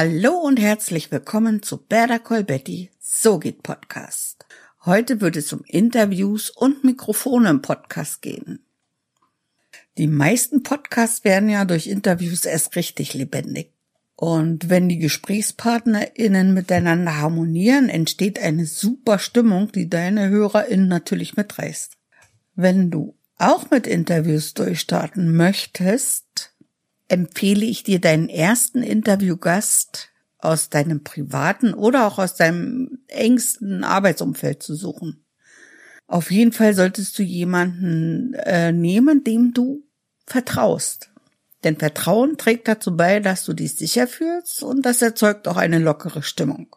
Hallo und herzlich willkommen zu Better Call Betty, so geht Podcast. Heute wird es um Interviews und Mikrofone im Podcast gehen. Die meisten Podcasts werden ja durch Interviews erst richtig lebendig. Und wenn die GesprächspartnerInnen miteinander harmonieren, entsteht eine super Stimmung, die deine HörerInnen natürlich mitreißt. Wenn du auch mit Interviews durchstarten möchtest, empfehle ich dir deinen ersten Interviewgast aus deinem privaten oder auch aus deinem engsten Arbeitsumfeld zu suchen. Auf jeden Fall solltest du jemanden äh, nehmen, dem du vertraust. Denn Vertrauen trägt dazu bei, dass du dich sicher fühlst und das erzeugt auch eine lockere Stimmung.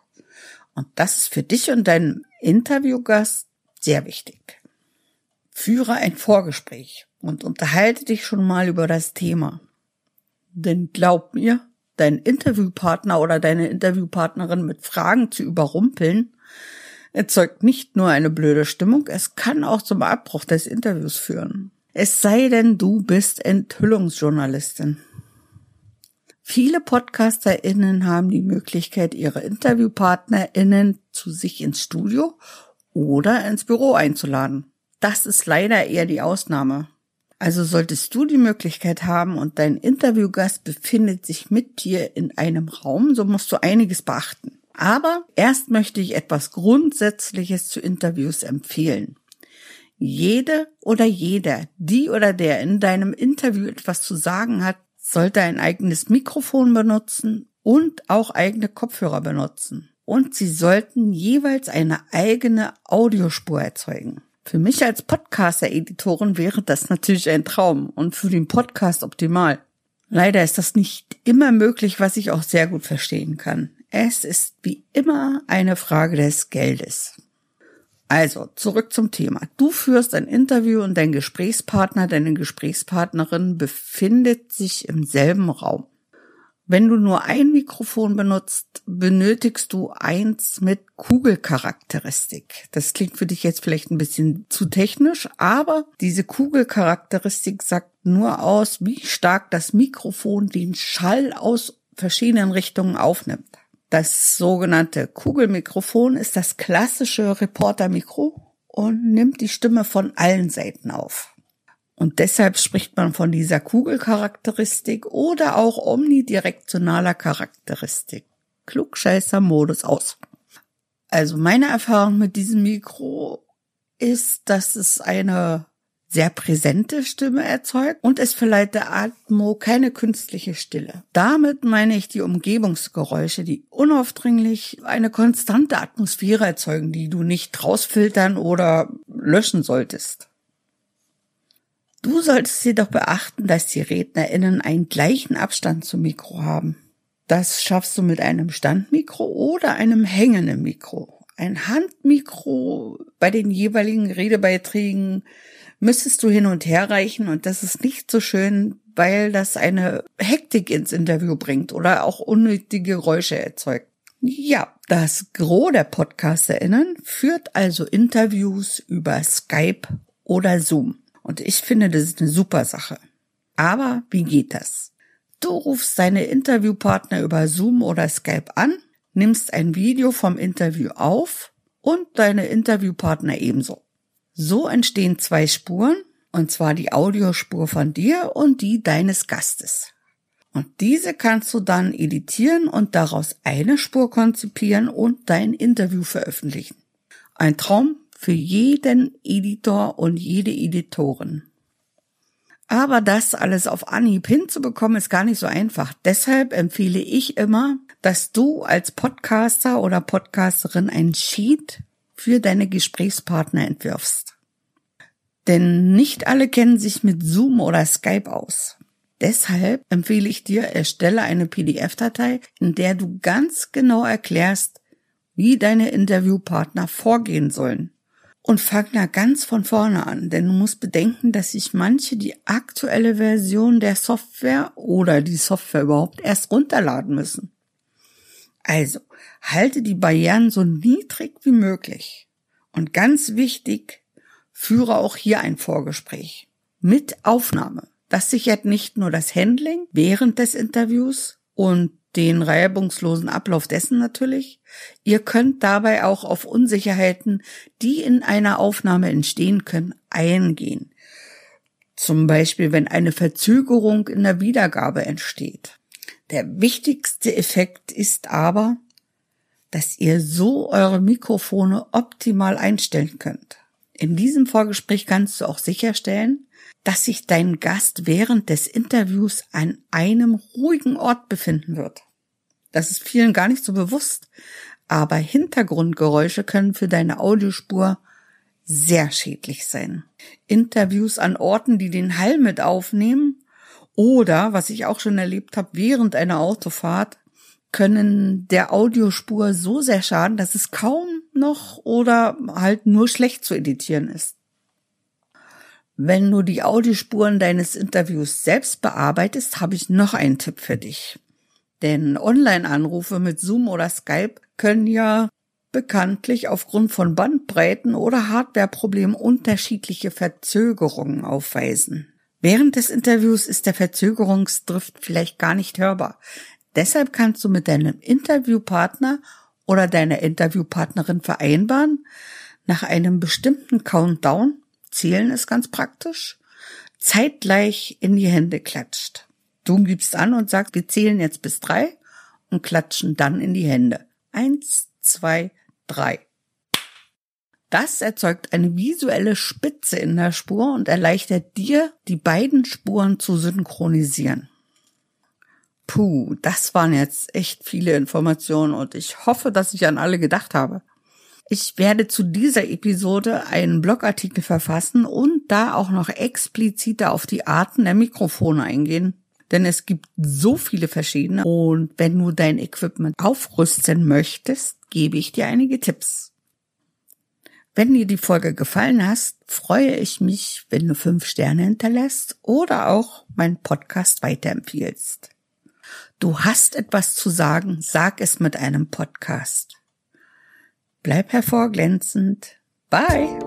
Und das ist für dich und deinen Interviewgast sehr wichtig. Führe ein Vorgespräch und unterhalte dich schon mal über das Thema. Denn glaub mir, dein Interviewpartner oder deine Interviewpartnerin mit Fragen zu überrumpeln, erzeugt nicht nur eine blöde Stimmung, es kann auch zum Abbruch des Interviews führen. Es sei denn, du bist Enthüllungsjournalistin. Viele PodcasterInnen haben die Möglichkeit, ihre InterviewpartnerInnen zu sich ins Studio oder ins Büro einzuladen. Das ist leider eher die Ausnahme. Also solltest du die Möglichkeit haben und dein Interviewgast befindet sich mit dir in einem Raum, so musst du einiges beachten. Aber erst möchte ich etwas Grundsätzliches zu Interviews empfehlen. Jede oder jeder, die oder der in deinem Interview etwas zu sagen hat, sollte ein eigenes Mikrofon benutzen und auch eigene Kopfhörer benutzen. Und sie sollten jeweils eine eigene Audiospur erzeugen. Für mich als Podcaster-Editorin wäre das natürlich ein Traum und für den Podcast optimal. Leider ist das nicht immer möglich, was ich auch sehr gut verstehen kann. Es ist wie immer eine Frage des Geldes. Also, zurück zum Thema. Du führst ein Interview und dein Gesprächspartner, deine Gesprächspartnerin befindet sich im selben Raum. Wenn du nur ein Mikrofon benutzt, benötigst du eins mit Kugelcharakteristik. Das klingt für dich jetzt vielleicht ein bisschen zu technisch, aber diese Kugelcharakteristik sagt nur aus, wie stark das Mikrofon den Schall aus verschiedenen Richtungen aufnimmt. Das sogenannte Kugelmikrofon ist das klassische Reportermikro und nimmt die Stimme von allen Seiten auf. Und deshalb spricht man von dieser Kugelcharakteristik oder auch omnidirektionaler Charakteristik. Klugscheißer-Modus aus. Also meine Erfahrung mit diesem Mikro ist, dass es eine sehr präsente Stimme erzeugt und es verleiht der Atmo keine künstliche Stille. Damit meine ich die Umgebungsgeräusche, die unaufdringlich eine konstante Atmosphäre erzeugen, die du nicht rausfiltern oder löschen solltest. Du solltest jedoch beachten, dass die RednerInnen einen gleichen Abstand zum Mikro haben. Das schaffst du mit einem Standmikro oder einem hängenden Mikro. Ein Handmikro bei den jeweiligen Redebeiträgen müsstest du hin und her reichen und das ist nicht so schön, weil das eine Hektik ins Interview bringt oder auch unnötige Geräusche erzeugt. Ja, das Gros der PodcasterInnen führt also Interviews über Skype oder Zoom. Und ich finde, das ist eine super Sache. Aber wie geht das? Du rufst deine Interviewpartner über Zoom oder Skype an, nimmst ein Video vom Interview auf und deine Interviewpartner ebenso. So entstehen zwei Spuren, und zwar die Audiospur von dir und die deines Gastes. Und diese kannst du dann editieren und daraus eine Spur konzipieren und dein Interview veröffentlichen. Ein Traum für jeden Editor und jede Editorin. Aber das alles auf Anhieb hinzubekommen, ist gar nicht so einfach. Deshalb empfehle ich immer, dass du als Podcaster oder Podcasterin ein Sheet für deine Gesprächspartner entwirfst. Denn nicht alle kennen sich mit Zoom oder Skype aus. Deshalb empfehle ich dir, erstelle eine PDF-Datei, in der du ganz genau erklärst, wie deine Interviewpartner vorgehen sollen. Und fang da ganz von vorne an, denn du musst bedenken, dass sich manche die aktuelle Version der Software oder die Software überhaupt erst runterladen müssen. Also, halte die Barrieren so niedrig wie möglich. Und ganz wichtig, führe auch hier ein Vorgespräch mit Aufnahme. Das sichert nicht nur das Handling während des Interviews und den reibungslosen Ablauf dessen natürlich. Ihr könnt dabei auch auf Unsicherheiten, die in einer Aufnahme entstehen können, eingehen. Zum Beispiel, wenn eine Verzögerung in der Wiedergabe entsteht. Der wichtigste Effekt ist aber, dass ihr so eure Mikrofone optimal einstellen könnt. In diesem Vorgespräch kannst du auch sicherstellen, dass sich dein Gast während des Interviews an einem ruhigen Ort befinden wird. Das ist vielen gar nicht so bewusst, aber Hintergrundgeräusche können für deine Audiospur sehr schädlich sein. Interviews an Orten, die den Hall mit aufnehmen oder, was ich auch schon erlebt habe, während einer Autofahrt, können der Audiospur so sehr schaden, dass es kaum noch oder halt nur schlecht zu editieren ist. Wenn du die Audiospuren deines Interviews selbst bearbeitest, habe ich noch einen Tipp für dich. Denn Online-Anrufe mit Zoom oder Skype können ja bekanntlich aufgrund von Bandbreiten oder Hardwareproblemen unterschiedliche Verzögerungen aufweisen. Während des Interviews ist der Verzögerungsdrift vielleicht gar nicht hörbar. Deshalb kannst du mit deinem Interviewpartner oder deiner Interviewpartnerin vereinbaren, nach einem bestimmten Countdown Zählen ist ganz praktisch. Zeitgleich in die Hände klatscht. Du gibst an und sagst, wir zählen jetzt bis drei und klatschen dann in die Hände. Eins, zwei, drei. Das erzeugt eine visuelle Spitze in der Spur und erleichtert dir, die beiden Spuren zu synchronisieren. Puh, das waren jetzt echt viele Informationen und ich hoffe, dass ich an alle gedacht habe. Ich werde zu dieser Episode einen Blogartikel verfassen und da auch noch expliziter auf die Arten der Mikrofone eingehen. Denn es gibt so viele verschiedene und wenn du dein Equipment aufrüsten möchtest, gebe ich dir einige Tipps. Wenn dir die Folge gefallen hast, freue ich mich, wenn du fünf Sterne hinterlässt oder auch meinen Podcast weiterempfiehlst. Du hast etwas zu sagen, sag es mit einem Podcast. Bleib hervorglänzend. Bye.